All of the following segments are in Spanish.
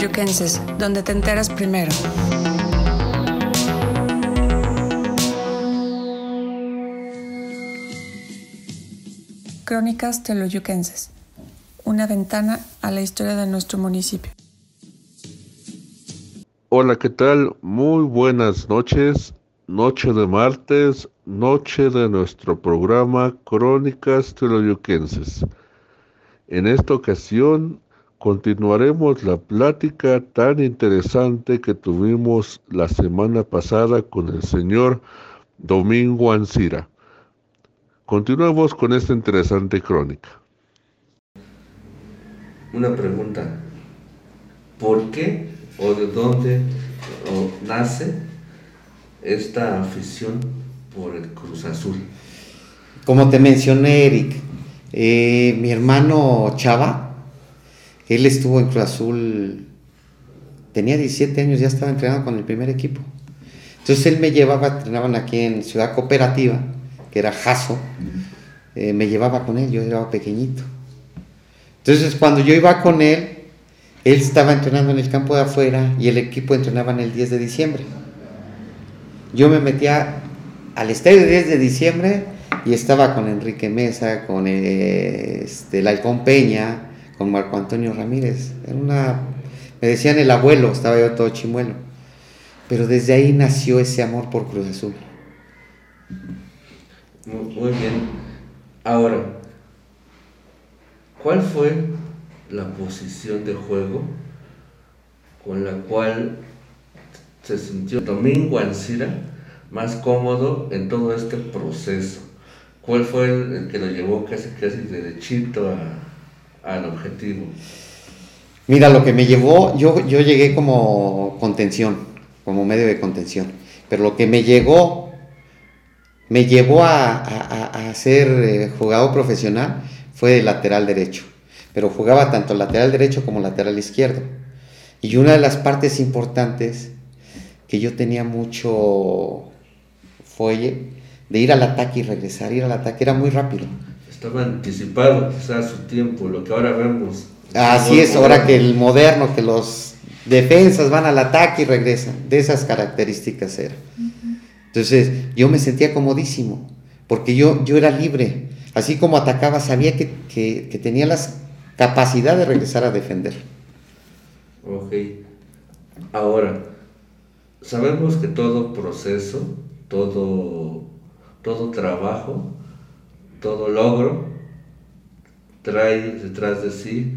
Teloyuquenses, donde te enteras primero. Crónicas Teloyuquenses, una ventana a la historia de nuestro municipio. Hola, ¿qué tal? Muy buenas noches. Noche de martes, noche de nuestro programa Crónicas Teloyuquenses. En esta ocasión continuaremos la plática tan interesante que tuvimos la semana pasada con el señor Domingo Ancira. Continuemos con esta interesante crónica. Una pregunta. ¿Por qué o de dónde nace esta afición por el Cruz Azul? Como te mencioné, Eric, eh, mi hermano Chava, él estuvo en Cruz Azul, tenía 17 años, ya estaba entrenado con el primer equipo. Entonces él me llevaba, entrenaban aquí en Ciudad Cooperativa, que era Jaso, eh, me llevaba con él, yo era pequeñito. Entonces cuando yo iba con él, él estaba entrenando en el campo de afuera y el equipo entrenaba en el 10 de diciembre. Yo me metía al estadio 10 de diciembre y estaba con Enrique Mesa, con eh, este, Laicón Peña, con Marco Antonio Ramírez. Era una, me decían el abuelo, estaba yo todo chimuelo. Pero desde ahí nació ese amor por Cruz Azul. Muy bien. Ahora, ¿cuál fue la posición de juego con la cual se sintió Domingo Ancira más cómodo en todo este proceso? ¿Cuál fue el, que lo llevó casi casi derechito a, al objetivo? Mira, lo que me llevó, yo, yo llegué como contención, como medio de contención, pero lo que me llegó, me llevó a, ser eh, jugador profesional fue de lateral derecho, pero jugaba tanto lateral derecho como lateral izquierdo. Y una de las partes importantes que yo tenía mucho fuelle de ir al ataque y regresar, ir al ataque, era muy rápido estaba anticipado quizás su tiempo, lo que ahora vemos. Así es, ahora que el moderno, que los defensas van al ataque y regresan, de esas características era. Entonces yo me sentía comodísimo, porque yo, yo era libre, así como atacaba, sabía que, que tenía la capacidad de regresar a defender. Ok, ahora, sabemos que todo proceso, todo, todo trabajo, todo logro trae detrás de sí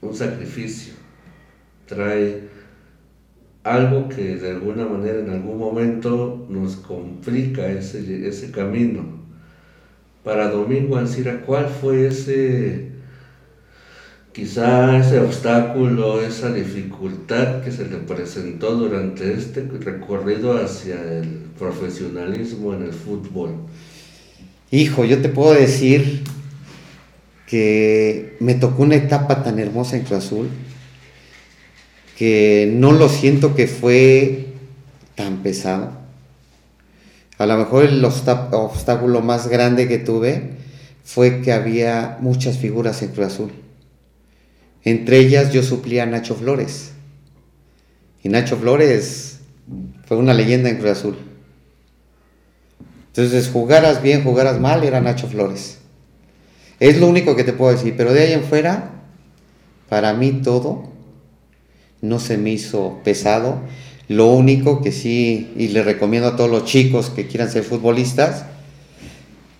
un sacrificio, trae algo que de alguna manera en algún momento nos complica ese, ese camino. Para Domingo Ancira, ¿cuál fue ese, quizá ese obstáculo, esa dificultad que se le presentó durante este recorrido hacia el profesionalismo en el fútbol? Hijo, yo te puedo decir que me tocó una etapa tan hermosa en Cruz Azul que no lo siento que fue tan pesado. A lo mejor el obstáculo más grande que tuve fue que había muchas figuras en Cruz Azul. Entre ellas yo suplía a Nacho Flores. Y Nacho Flores fue una leyenda en Cruz Azul. Entonces, jugaras bien, jugaras mal, era Nacho Flores. Es lo único que te puedo decir, pero de ahí en fuera, para mí todo no se me hizo pesado. Lo único que sí, y le recomiendo a todos los chicos que quieran ser futbolistas,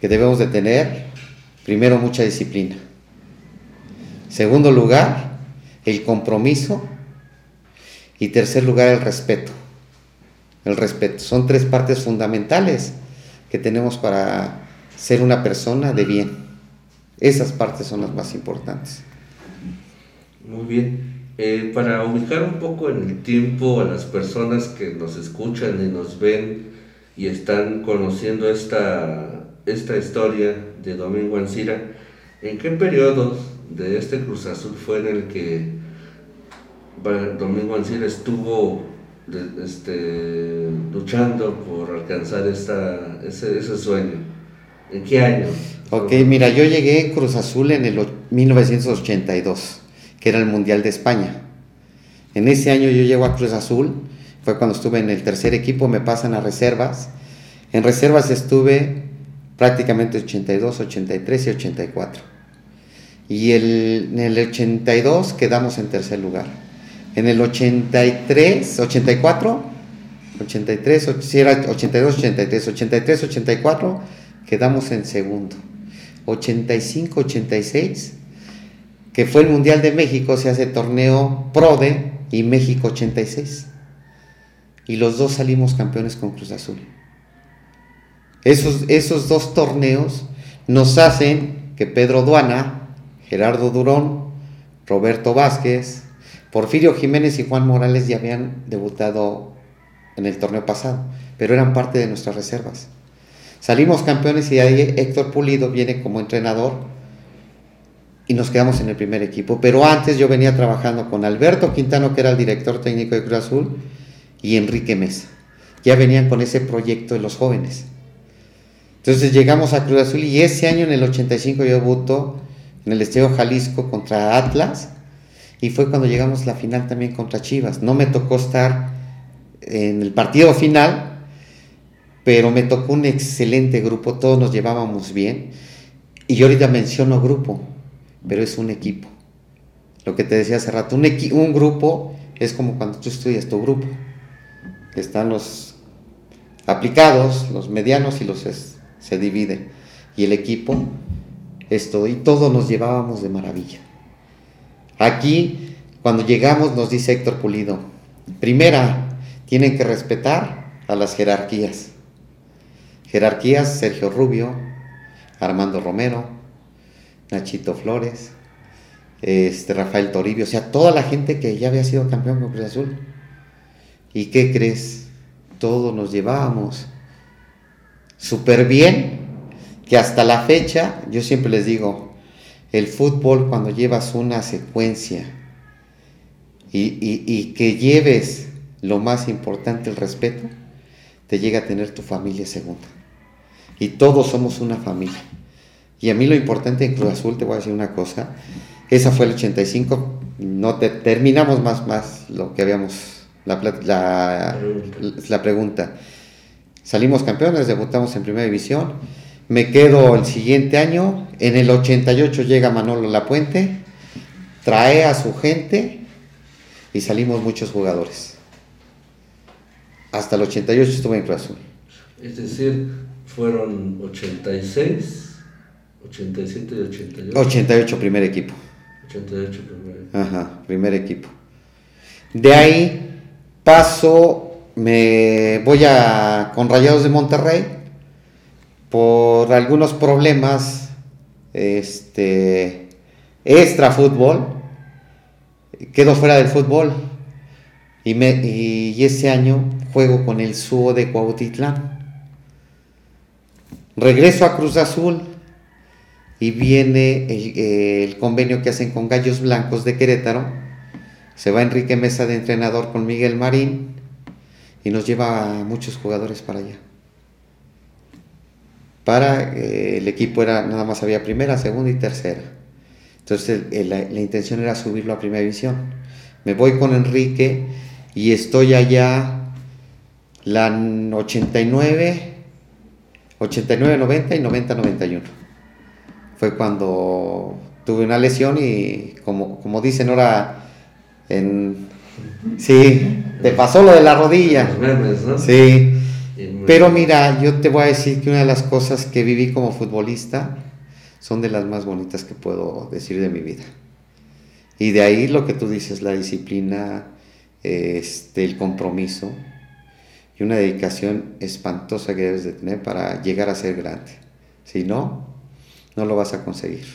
que debemos de tener, primero, mucha disciplina. Segundo lugar, el compromiso. Y tercer lugar, el respeto. El respeto. Son tres partes fundamentales que tenemos para ser una persona de bien. Esas partes son las más importantes. Muy bien. Eh, para ubicar un poco en el tiempo a las personas que nos escuchan y nos ven y están conociendo esta, esta historia de Domingo Ancira, ¿en qué periodos de este Cruz Azul fue en el que Domingo Ancira estuvo este, luchando por alcanzar esta, ese, ese, sueño? ¿En qué año? Ok, mira, yo llegué en Cruz Azul en el 1982, que era el Mundial de España. En ese año yo llego a Cruz Azul, fue cuando estuve en el tercer equipo, me pasan a reservas. En reservas estuve prácticamente 82, 83 y 84. Y el, en el 82 quedamos en tercer lugar. En el 83, 84, 83, si era 82, 83, 83, 84, quedamos en segundo. 85, 86, que fue el Mundial de México, se hace torneo PRODE y México 86. Y los dos salimos campeones con Cruz Azul. Esos, esos dos torneos nos hacen que Pedro Duana, Gerardo Durón, Roberto Vázquez, Porfirio Jiménez y Juan Morales ya habían debutado en el torneo pasado, pero eran parte de nuestras reservas. Salimos campeones y ahí Héctor Pulido viene como entrenador y nos quedamos en el primer equipo. Pero antes yo venía trabajando con Alberto Quintano, que era el director técnico de Cruz Azul, y Enrique Mesa. Ya venían con ese proyecto de los jóvenes. Entonces llegamos a Cruz Azul y ese año en el 85 yo debuto en el Estadio Jalisco contra Atlas y fue cuando llegamos a la final también contra Chivas. No me tocó estar en el partido final, pero me tocó un excelente grupo, todos nos llevábamos bien. Y yo ahorita menciono grupo, pero es un equipo. Lo que te decía hace rato, un, un grupo es como cuando tú estudias tu grupo. Están los aplicados, los medianos y los se dividen. Y el equipo es todo. Y todos nos llevábamos de maravilla. Aquí, cuando llegamos, nos dice Héctor Pulido, primera, tienen que respetar a las jerarquías. Jerarquías, Sergio Rubio, Armando Romero, Nachito Flores, este, Rafael Toribio, o sea, toda la gente que ya había sido campeón con Cruz Azul. ¿Y qué crees? Todos nos llevábamos súper bien, que hasta la fecha, yo siempre les digo, el fútbol cuando llevas una secuencia y, y que lleves lo más importante, el respeto, te llega a tener tu familia segunda y todos somos una familia. Y a mí lo importante en Cruz Azul, te voy a decir una cosa, esa fue el 85, no te, terminamos más, más lo que habíamos, la, la, la pregunta. Salimos campeones, debutamos en primera división, me quedo el siguiente año, en el 88 llega Manolo Lapuente, trae a su gente y salimos muchos jugadores. Hasta el 88 estuve en Cruz Azul. Es decir, fueron 86, 87 y 88. 88 primer equipo. 88 primer equipo. Ajá, primer equipo. De ahí paso, me voy a con Rayados de Monterrey por algunos problemas este extra fútbol quedo fuera del fútbol y, me, y ese año juego con el SUO de Cuautitlán Regreso a Cruz Azul y viene el, convenio que hacen con Gallos Blancos de Querétaro. Se va Enrique Mesa de entrenador con Miguel Marín y nos lleva a muchos jugadores para allá. Para eh, el equipo era nada más había primera, segunda y tercera. Entonces la, la intención era subirlo a primera división. Me voy con Enrique y estoy allá la 89 89-90 y 90-91. Fue cuando tuve una lesión y como, como dicen ahora en... Sí, te pasó lo de la rodilla. Sí. Pero mira, yo te voy a decir que una de las cosas que viví como futbolista son de las más bonitas que puedo decir de mi vida. Y de ahí lo que tú dices, la disciplina, este, el compromiso y una dedicación espantosa que debes de tener para llegar a ser grande. Si no, no lo vas a conseguir.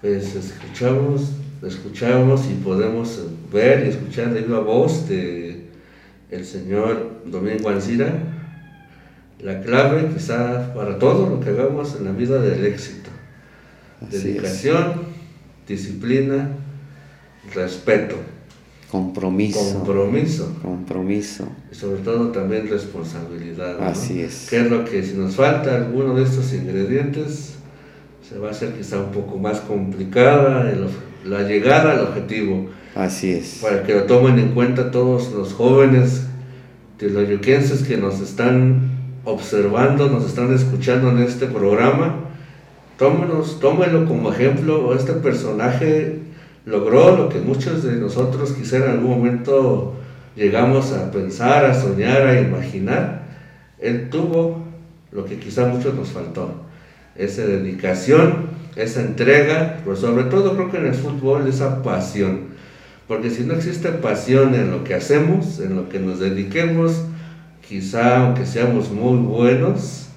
Pues escuchamos, escuchamos y podemos ver y escuchar de viva voz de el señor Domingo Ancira la clave quizá para todo lo que hagamos en la vida del éxito. Dedicación, disciplina, respeto. Compromiso. Compromiso. Compromiso. Y sobre todo también responsabilidad. Así es. Que es lo que si nos falta alguno de estos ingredientes, se va a hacer quizá un poco más complicada el, la llegada al objetivo. Así es. Para que lo tomen en cuenta todos los jóvenes teoloyuquenses que nos están observando, nos están escuchando en este programa. Tómenos, tómenlo como ejemplo. Este personaje logró lo que muchos de nosotros quizá en algún momento llegamos a pensar, a soñar, a imaginar. Él tuvo lo que quizá muchos nos faltó. Esa dedicación, esa entrega, pero sobre todo creo que en el fútbol esa pasión porque si no existe pasión en lo que hacemos, en lo que nos dediquemos, quizá aunque seamos muy buenos,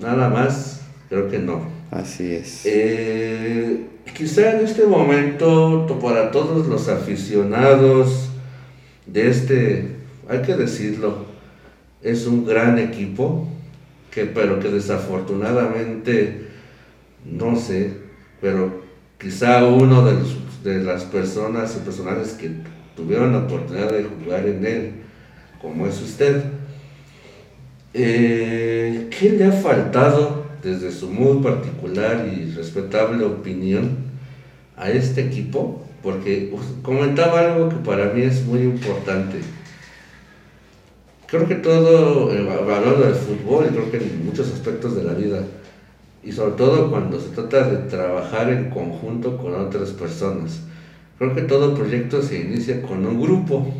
nada más, creo que no. Así es. Eh, quizá en este momento, para todos los aficionados de este, hay que decirlo, es un gran equipo, que, pero que desafortunadamente, no sé, pero quizá uno de los de las personas y personajes que tuvieron la oportunidad de jugar en él, como es usted, eh, ¿qué le ha faltado desde su muy particular y respetable opinión a este equipo? Porque comentaba algo que para mí es muy importante. Creo que todo, valor del fútbol, y creo que en muchos aspectos de la vida, y sobre todo cuando se trata de trabajar en conjunto con otras personas. Creo que todo proyecto se inicia con un grupo.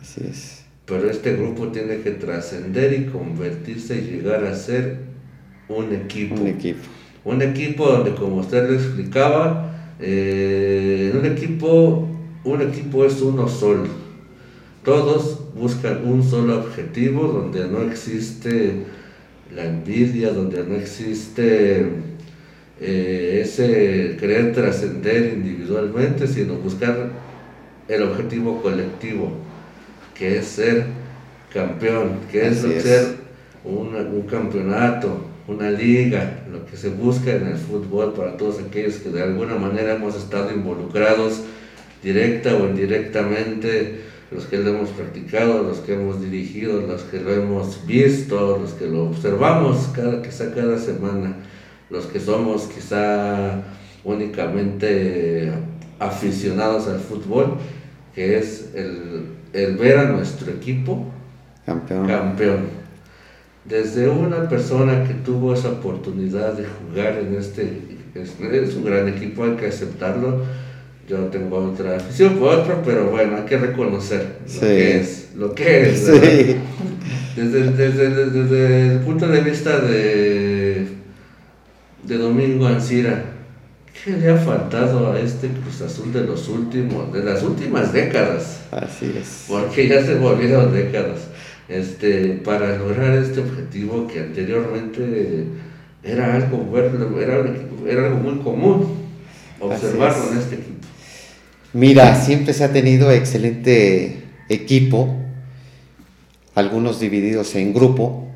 Así es. Pero este grupo tiene que trascender y convertirse y llegar a ser un equipo. Un equipo. Un equipo donde, como usted le explicaba, eh, un equipo, un equipo es uno solo. Todos buscan un solo objetivo donde no existe la envidia, donde no existe eh, ese querer trascender individualmente, sino buscar el objetivo colectivo, que es ser campeón, que es, ser un, campeonato, una liga, lo que se busca en el fútbol para todos aquellos que de alguna manera hemos estado involucrados directa o indirectamente los que lo hemos practicado, los que hemos dirigido, los que lo hemos visto, los que lo observamos cada, quizá cada semana, los que somos quizá únicamente aficionados al fútbol, que es el, ver a nuestro equipo campeón. campeón. Desde una persona que tuvo esa oportunidad de jugar en este, es un gran equipo, hay que aceptarlo, yo tengo otra afición por otro, pero bueno, hay que reconocer lo que es, lo que es. Desde, desde, desde, el punto de vista de, de Domingo Ancira, ¿qué le ha faltado a este Cruz Azul de los últimos, de las últimas décadas? Así es. Porque ya se volvieron décadas. Este, para lograr este objetivo que anteriormente era algo, era, era algo muy común observarlo en este equipo. Mira, siempre se ha tenido excelente equipo, algunos divididos en grupo,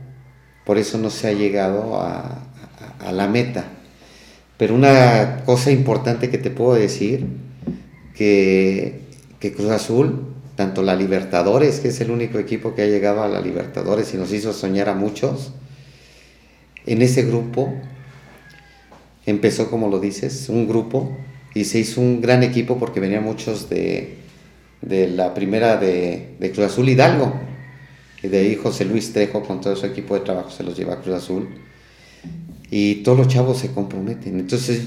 por eso no se ha llegado a, la meta. Pero una cosa importante que te puedo decir, que, que Cruz Azul, tanto la Libertadores, que es el único equipo que ha llegado a la Libertadores y nos hizo soñar a muchos, en ese grupo empezó, como lo dices, un grupo y se hizo un gran equipo porque venían muchos de, la primera de, Cruz Azul Hidalgo. Y de ahí José Luis Trejo con todo su equipo de trabajo se los lleva a Cruz Azul. Y todos los chavos se comprometen. Entonces,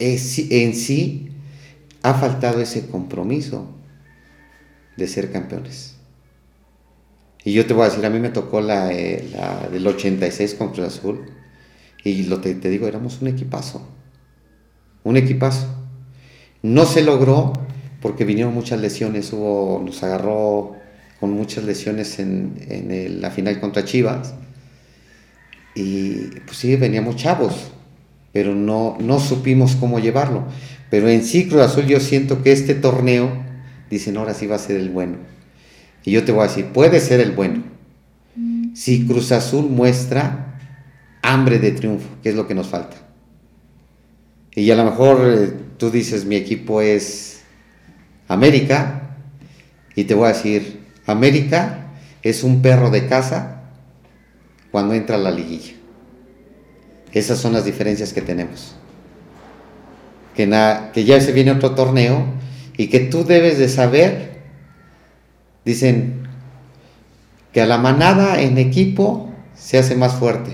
en sí ha faltado ese compromiso de ser campeones. Y yo te voy a decir, a mí me tocó la, eh, del 86 con Cruz Azul. Y lo te digo, éramos un equipazo un equipazo. No se logró porque vinieron muchas lesiones, hubo, nos agarró con muchas lesiones en, la final contra Chivas. Y pues sí, veníamos chavos, pero no, no supimos cómo llevarlo. Pero en sí, Cruz Azul, yo siento que este torneo, dicen, ahora sí va a ser el bueno. Y yo te voy a decir, puede ser el bueno. Si Cruz Azul muestra hambre de triunfo, que es lo que nos falta. Y a lo mejor eh, tú dices, mi equipo es América, y te voy a decir, América es un perro de casa cuando entra a la liguilla. Esas son las diferencias que tenemos. que, que ya se viene otro torneo y que tú debes de saber, dicen que a la manada en equipo se hace más fuerte.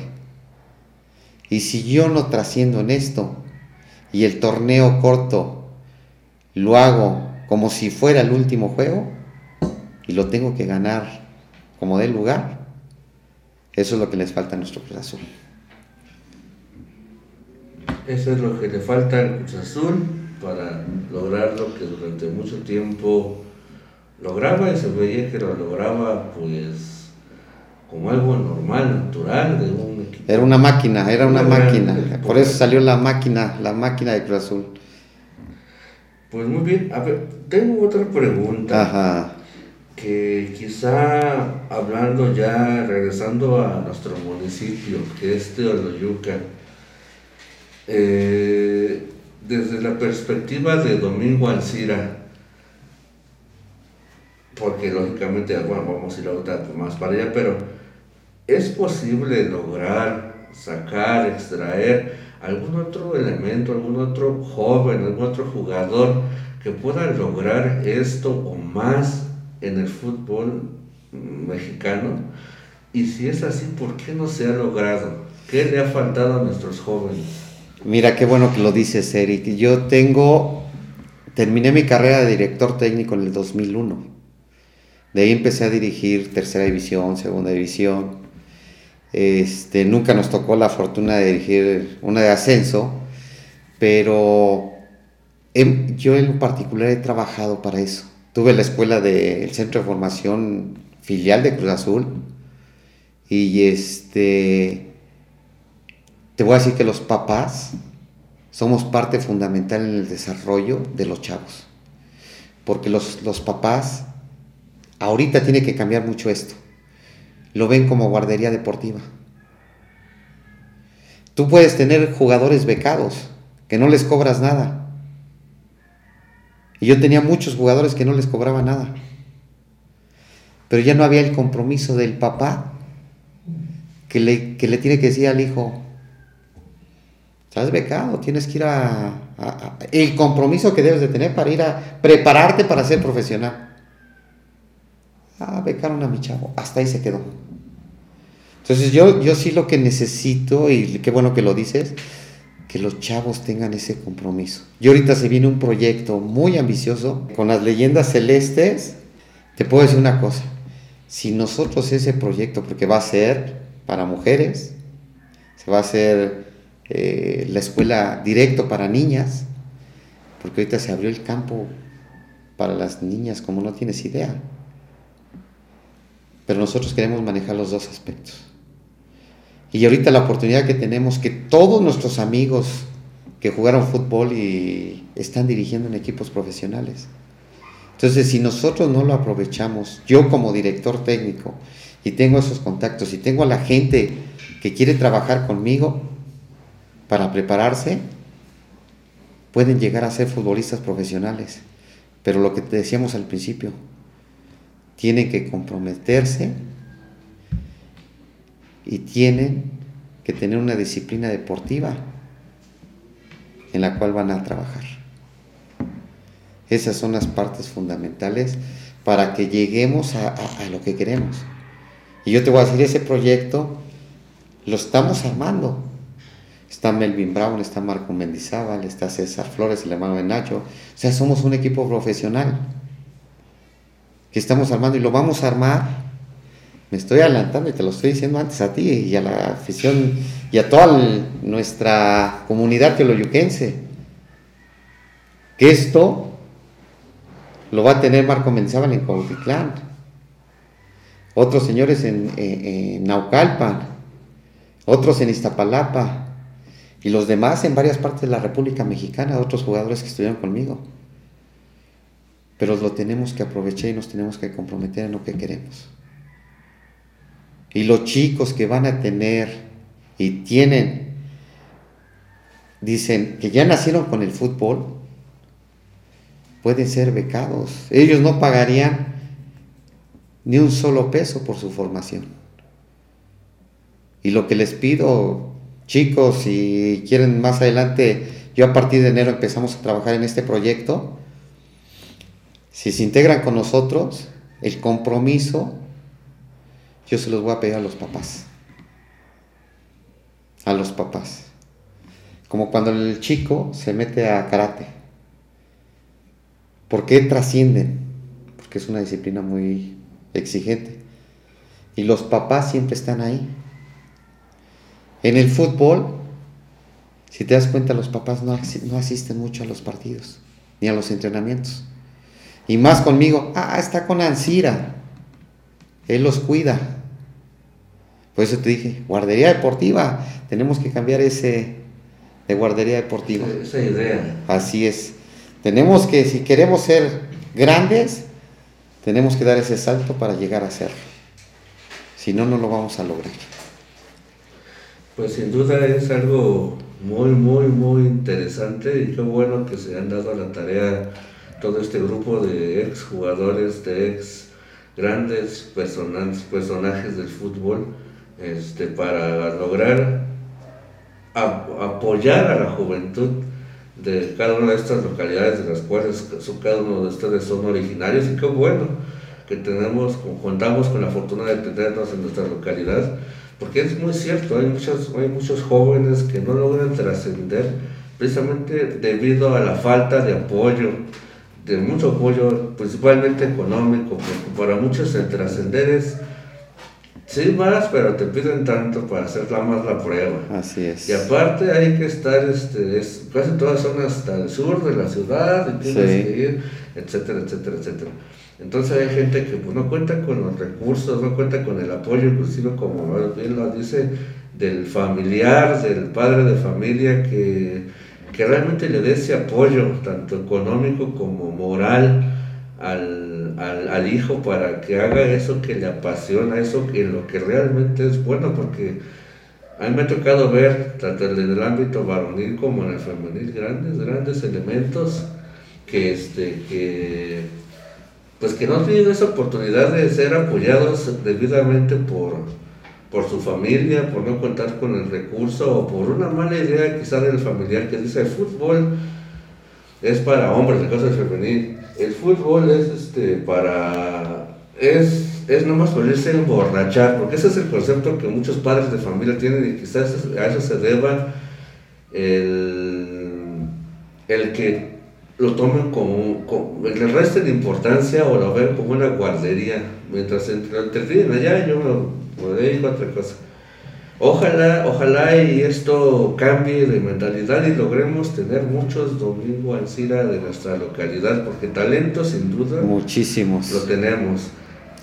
Y si yo no trasciendo en esto y el torneo corto lo hago como si fuera el último juego y lo tengo que ganar como dé lugar, eso es lo que les falta a nuestro Cruz Azul. Eso es lo que le falta al Cruz Azul para lograr lo que durante mucho tiempo lograba y se veía que lo lograba pues como algo normal, natural de un equipo. Era una máquina, era una máquina. Por eso salió la máquina, la máquina de Cruz Azul. Pues muy bien, a ver, tengo otra pregunta. Ajá que quizá hablando ya, regresando a nuestro municipio, que es Teoloyuca, eh, desde la perspectiva de Domingo Alcira, porque lógicamente, bueno, vamos a ir ahorita más para allá, pero es posible lograr, sacar, extraer algún otro elemento, algún otro joven, algún otro jugador que pueda lograr esto o más en el fútbol mexicano? Y si es así, ¿por qué no se ha logrado? ¿Qué le ha faltado a nuestros jóvenes? Mira, qué bueno que lo dices, Eric. Yo tengo, terminé mi carrera de director técnico en el 2001. De ahí empecé a dirigir tercera división, segunda división. Este, nunca nos tocó la fortuna de dirigir una de ascenso, pero yo en particular he trabajado para eso. Tuve la escuela del Centro de Formación filial de Cruz Azul. Y este, te voy a decir que los papás somos parte fundamental en el desarrollo de los chavos. Porque los, los papás, ahorita tiene que cambiar mucho esto. Lo ven como guardería deportiva. Tú puedes tener jugadores becados, que no les cobras nada y yo tenía muchos jugadores que no les cobraba nada. Pero ya no había el compromiso del papá que le, le tiene que decir al hijo, estás becado, tienes que ir a, El compromiso que debes de tener para ir a prepararte para ser profesional. Ah, becaron a mi chavo, hasta ahí se quedó. Entonces yo, yo sí lo que necesito, y qué bueno que lo dices, que los chavos tengan ese compromiso. Y ahorita se viene un proyecto muy ambicioso con las leyendas celestes. Te puedo decir una cosa, si nosotros ese proyecto, porque va a ser para mujeres, se va a hacer eh, la escuela directo para niñas, porque ahorita se abrió el campo para las niñas como no tienes idea. Pero nosotros queremos manejar los dos aspectos. Y ahorita la oportunidad que tenemos, que todos nuestros amigos que jugaron fútbol y están dirigiendo en equipos profesionales. Entonces, si nosotros no lo aprovechamos, yo como director técnico, y tengo esos contactos, y tengo a la gente que quiere trabajar conmigo para prepararse, pueden llegar a ser futbolistas profesionales. Pero lo que decíamos al principio, tienen que comprometerse y tienen que tener una disciplina deportiva en la cual van a trabajar. Esas son las partes fundamentales para que lleguemos a, lo que queremos. Y yo te voy a decir, ese proyecto lo estamos armando. Está Melvin Brown, está Marco Mendizábal, está César Flores, el hermano de Nacho. O sea, somos un equipo profesional estamos armando y lo vamos a armar me estoy adelantando y te lo estoy diciendo antes a ti y a la afición y a toda nuestra comunidad teoloyuquense, que esto lo va a tener Marco Mendizábal en Cuautitlán, otros señores en, en Naucalpan, otros en Iztapalapa y los demás en varias partes de la República Mexicana, otros jugadores que estuvieron conmigo. Pero lo tenemos que aprovechar y nos tenemos que comprometer en lo que queremos. Y los chicos que van a tener y tienen, dicen que ya nacieron con el fútbol, pueden ser becados. Ellos no pagarían ni un solo peso por su formación. Y lo que les pido, chicos, si quieren más adelante, Yo a partir de enero empezamos a trabajar en este proyecto. Si se integran con nosotros, el compromiso, yo se los voy a pedir a los papás. A los papás. Como cuando el chico se mete a karate. ¿Por qué trascienden? Porque es una disciplina muy exigente. Y los papás siempre están ahí. En el fútbol, si te das cuenta, los papás no, asisten mucho a los partidos, ni a los entrenamientos. Y más conmigo, ah, está con Ansira. Él los cuida. Por eso te dije, guardería deportiva. Tenemos que cambiar ese de guardería deportiva. Esa idea. Así es. Tenemos que, si queremos ser grandes, tenemos que dar ese salto para llegar a serlo. Si no, no lo vamos a lograr. Pues sin duda es algo muy, muy, muy interesante y qué bueno que se han dado a la tarea todo este grupo de ex jugadores, de ex grandes personajes del fútbol, este, para lograr apoyar a la juventud de cada una de estas localidades de las cuales cada uno de ustedes son originarios. Y qué bueno que tenemos, contamos con la fortuna de tenernos en nuestra localidad, porque es muy cierto, hay muchos, hay muchos jóvenes que no logran trascender precisamente debido a la falta de apoyo, de mucho apoyo, principalmente económico, porque para muchos el trascender es Sí más, pero te piden tanto para hacer la más la prueba. Así es. Y aparte hay que estar, este, es, casi todas son hasta el sur de la ciudad, y tienes que ir, etcétera, etcétera, etcétera. Entonces hay gente que pues, no cuenta con los recursos, no cuenta con el apoyo, inclusive como bien lo dice, del familiar, del padre de familia, que, que realmente le dé ese apoyo, tanto económico como moral, al, al, hijo para que haga eso que le apasiona, eso que lo que realmente es bueno, porque a mí me ha tocado ver, tanto en el ámbito varonil como en el femenil, grandes, grandes elementos que, este, que, pues que no tienen esa oportunidad de ser apoyados debidamente por, por su familia, por no contar con el recurso o por una mala idea quizá del familiar que dice el fútbol es para hombres, el caso del femenil el fútbol es este para es, es nomás por irse a emborrachar, porque ese es el concepto que muchos padres de familia tienen y quizás a eso se deba el, el que lo tomen como, como le resten importancia o lo ven como una guardería, mientras entre, entre allá yo dedico a otra cosa. Ojalá, ojalá y esto cambie de mentalidad y logremos tener muchos Domingo Ancira de nuestra localidad, porque talento sin duda muchísimos lo tenemos.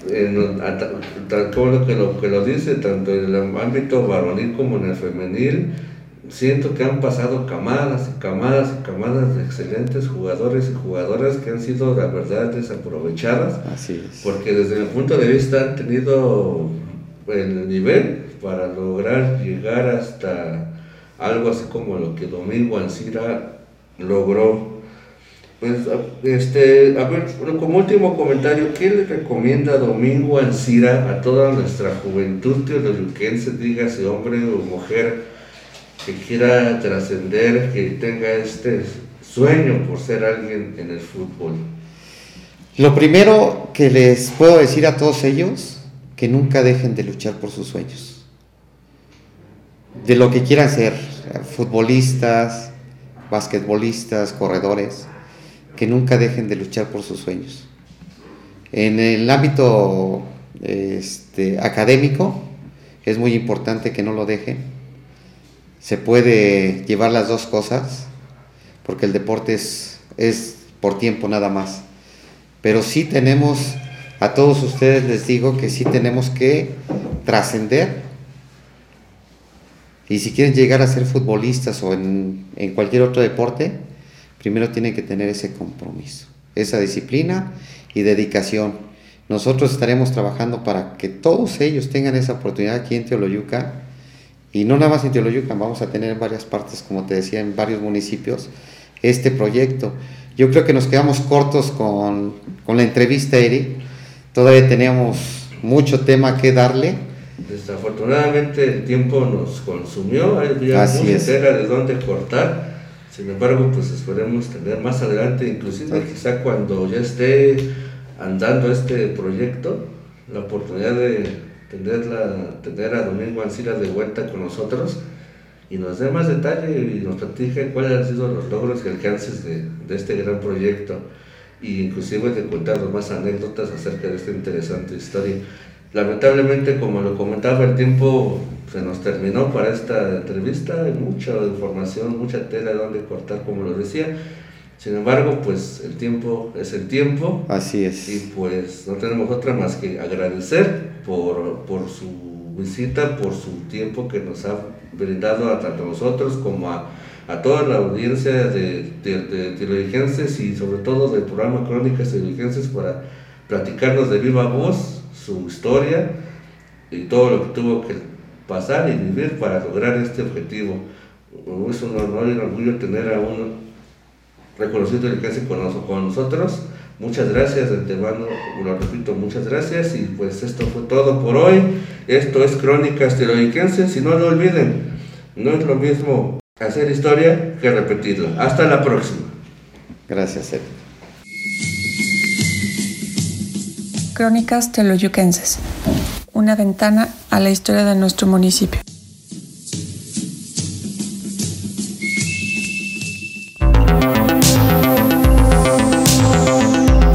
En, como lo que, lo que lo dice, tanto en el ámbito varonil como en el femenil, siento que han pasado camadas y camadas y camadas de excelentes jugadores y jugadoras que han sido, la verdad, desaprovechadas. Así es. Porque desde mi punto de vista han tenido el nivel para lograr llegar hasta algo así como lo que Domingo Ancira logró. Pues, este, a ver, como último comentario, ¿qué le recomienda Domingo Ancira a toda nuestra juventud teoloyuquense, dígase hombre o mujer, que quiera trascender, que tenga este sueño por ser alguien en el fútbol? Lo primero que les puedo decir a todos ellos, que nunca dejen de luchar por sus sueños de lo que quieran ser, futbolistas, basquetbolistas, corredores, que nunca dejen de luchar por sus sueños. En el ámbito este, académico es muy importante que no lo dejen. Se puede llevar las dos cosas, porque el deporte es, es por tiempo nada más. Pero sí tenemos, a todos ustedes les digo que sí tenemos que trascender y si quieren llegar a ser futbolistas o en, cualquier otro deporte, primero tienen que tener ese compromiso, esa disciplina y dedicación. Nosotros estaremos trabajando para que todos ellos tengan esa oportunidad aquí en Teoloyuca. Y no nada más en Teoloyuca, vamos a tener en varias partes, como te decía, en varios municipios, este proyecto. Yo creo que nos quedamos cortos con, con la entrevista, Eric. Todavía tenemos mucho tema que darle. Desafortunadamente el tiempo nos consumió, mucha tela de dónde cortar. Sin embargo, pues esperemos tener más adelante, inclusive quizá cuando ya esté andando este proyecto, la oportunidad de tenerla, tener a Domingo Ancira de vuelta con nosotros y nos dé más detalle y nos platique cuáles han sido los logros y alcances de, de este gran proyecto e inclusive de contarnos más anécdotas acerca de esta interesante historia. Lamentablemente, como lo comentaba, el tiempo se nos terminó para esta entrevista, hay mucha información, mucha tela donde cortar, como lo decía. Sin embargo, pues el tiempo es el tiempo. Así es. Y pues no tenemos otra más que agradecer por, por su visita, por su tiempo que nos ha brindado a tanto nosotros como a, a toda la audiencia de, de, de y sobre todo del programa Crónicas Diligencias para platicarnos de viva voz su historia y todo lo que tuvo que pasar y vivir para lograr este objetivo. Es un honor y un orgullo tener a un reconocido diligencia con, con nosotros. Muchas gracias de antemano, lo repito, muchas gracias y pues esto fue todo por hoy. Esto es Crónicas Teloiquenses y no lo olviden, no es lo mismo hacer historia que repetirla. Hasta la próxima. Gracias, Ed. Crónicas Teloyuquenses. Una ventana a la historia de nuestro municipio.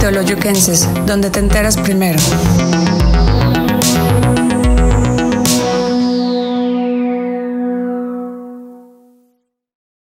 Teoloyuquenses, donde te enteras primero.